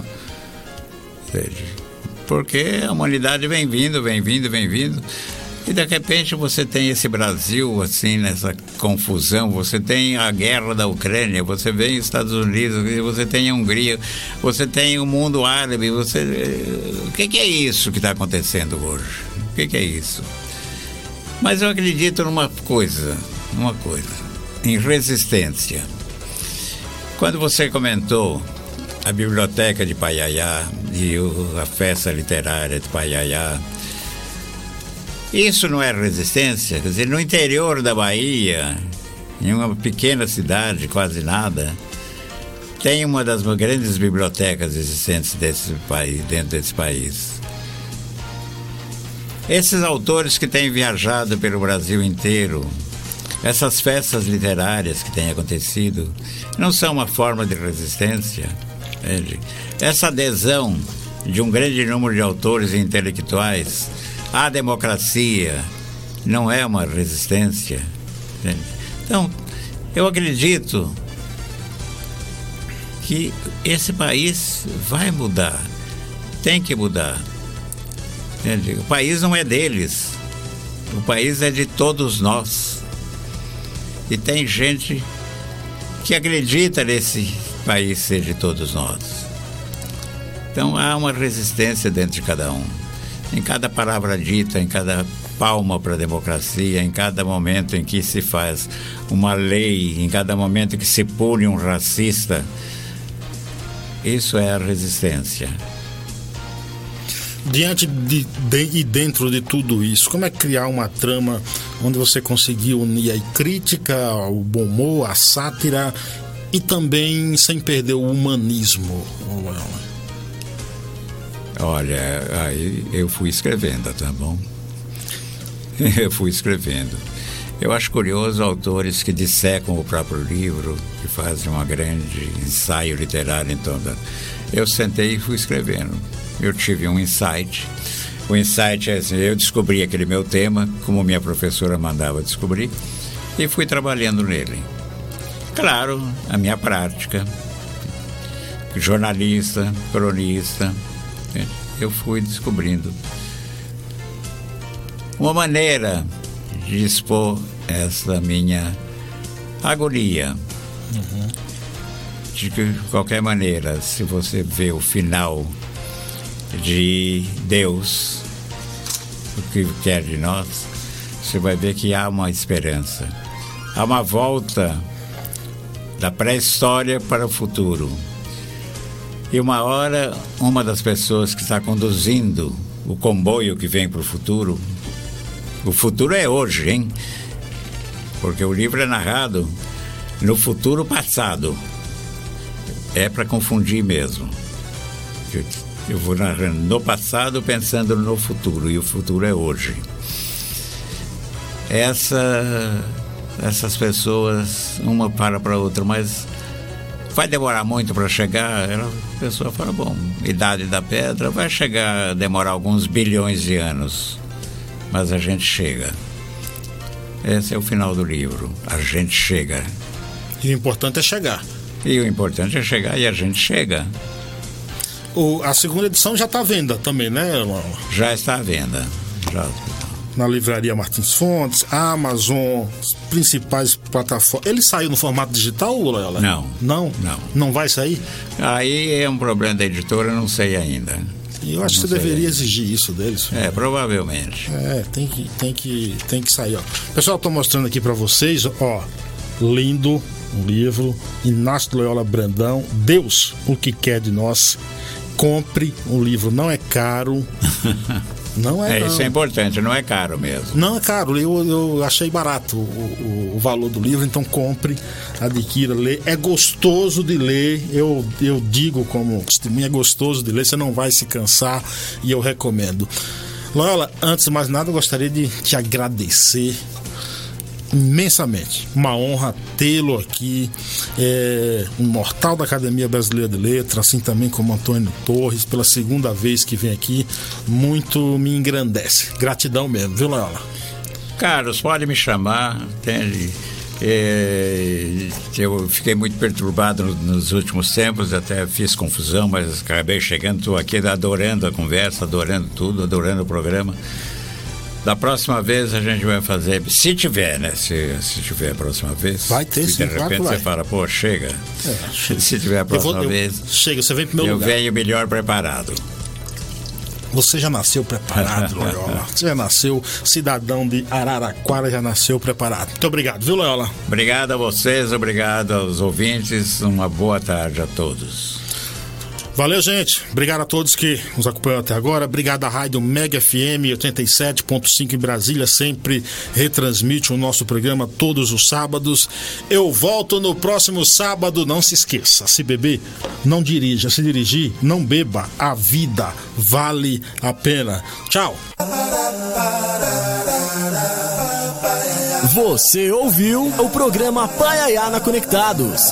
Porque a humanidade vem vindo, vem vindo, vem vindo. E de repente você tem esse Brasil assim nessa confusão, você tem a guerra da Ucrânia, você vem os Estados Unidos, você tem a Hungria, você tem o mundo árabe, você o que, que é isso que está acontecendo hoje? O que, que é isso? Mas eu acredito numa coisa, numa coisa em resistência. Quando você comentou a biblioteca de Paiaiá e a festa literária de Paiaiá, isso não é resistência? Quer dizer, no interior da Bahia, em uma pequena cidade, quase nada, tem uma das grandes bibliotecas existentes desse país, dentro desse país. Esses autores que têm viajado pelo Brasil inteiro, essas festas literárias que têm acontecido não são uma forma de resistência. Entende? Essa adesão de um grande número de autores e intelectuais à democracia não é uma resistência. Entende? Então, eu acredito que esse país vai mudar, tem que mudar. Entende? O país não é deles, o país é de todos nós. E tem gente que acredita nesse país ser de todos nós. Então há uma resistência dentro de cada um. Em cada palavra dita, em cada palma para a democracia, em cada momento em que se faz uma lei, em cada momento em que se pune um racista, isso é a resistência. Diante de, de, e dentro de tudo isso, como é criar uma trama onde você conseguiu unir a crítica, o bom humor, a sátira e também sem perder o humanismo? Olha, aí eu fui escrevendo, tá bom? [laughs] Eu fui escrevendo. Eu acho curioso autores que dissecam o próprio livro, que fazem um grande ensaio literário em. Eu sentei e fui escrevendo eu tive um insight. O insight é assim, eu descobri aquele meu tema, como minha professora mandava descobrir, e fui trabalhando nele. Claro, a minha prática, jornalista, cronista, eu fui descobrindo uma maneira de expor essa minha agonia. Uhum. De qualquer maneira, se você vê o final de Deus, o que quer de nós, você vai ver que há uma esperança. Há uma volta da pré-história para o futuro. E uma hora, uma das pessoas que está conduzindo o comboio que vem para o futuro, o futuro é hoje, hein? Porque o livro é narrado no futuro passado. é para confundir mesmo. Eu, vou narrando no passado pensando no futuro, e o futuro é hoje. Essa, essas pessoas, uma para para outra, mas vai demorar muito para chegar? a pessoa fala, bom, idade da pedra vai chegar, demorar alguns bilhões de anos, mas a gente chega. Esse é o final do livro. A gente chega. E o importante é chegar. E o importante é chegar e a gente chega. O, a segunda edição já está à venda também, né, Já está à venda. Já. Na livraria Martins Fontes, Amazon, principais plataformas. Ele saiu no formato digital, Loyola? Não. Não? Não. Não vai sair? Aí é um problema da editora, não sei ainda. Eu acho que você deveria exigir isso deles. É, provavelmente. É, tem que, tem que, tem que sair, ó. Pessoal, estou mostrando aqui para vocês, ó, lindo um livro, Inácio Loyola Brandão, Deus, o que quer de nós. Compre o um livro, não é caro. [laughs] Não é, é não. Isso é importante, não é caro mesmo. Não é caro, eu, eu achei barato o, o, o, valor do livro, então compre, adquira, lê. É gostoso de ler, eu, eu digo como testemunha, é gostoso de ler, você não vai se cansar e eu recomendo. Loyola, antes de mais nada, eu gostaria de te agradecer imensamente. Uma honra tê-lo aqui, é, um mortal da Academia Brasileira de Letras, assim também como Antônio Torres, pela segunda vez que vem aqui, muito me engrandece. Gratidão mesmo, viu, Loyola? Carlos, pode me chamar, entende? É, eu fiquei muito perturbado nos últimos tempos, até fiz confusão, mas acabei chegando, estou aqui adorando a conversa, adorando tudo, adorando o programa. Da próxima vez a gente vai fazer, se tiver, né? Se, se tiver a próxima vez. Vai ter, sim. De repente claro você fala, pô, chega. É. [laughs] Se tiver a próxima eu vou, vez. Eu, chega, você vem pro meu eu lugar. Eu venho melhor preparado. Você já nasceu preparado, [laughs] Loyola. Você já nasceu cidadão de Araraquara, já nasceu preparado. Muito obrigado, viu, Loyola? Obrigado a vocês, obrigado aos ouvintes. Uma boa tarde a todos. Valeu, gente. Obrigado a todos que nos acompanham até agora. Obrigado à Rádio Mega FM 87.5 em Brasília, sempre retransmite o nosso programa todos os sábados. Eu volto no próximo sábado. Não se esqueça, se beber, não dirija. Se dirigir, não beba. A vida vale a pena. Tchau. Você ouviu o programa Paiaiana Conectados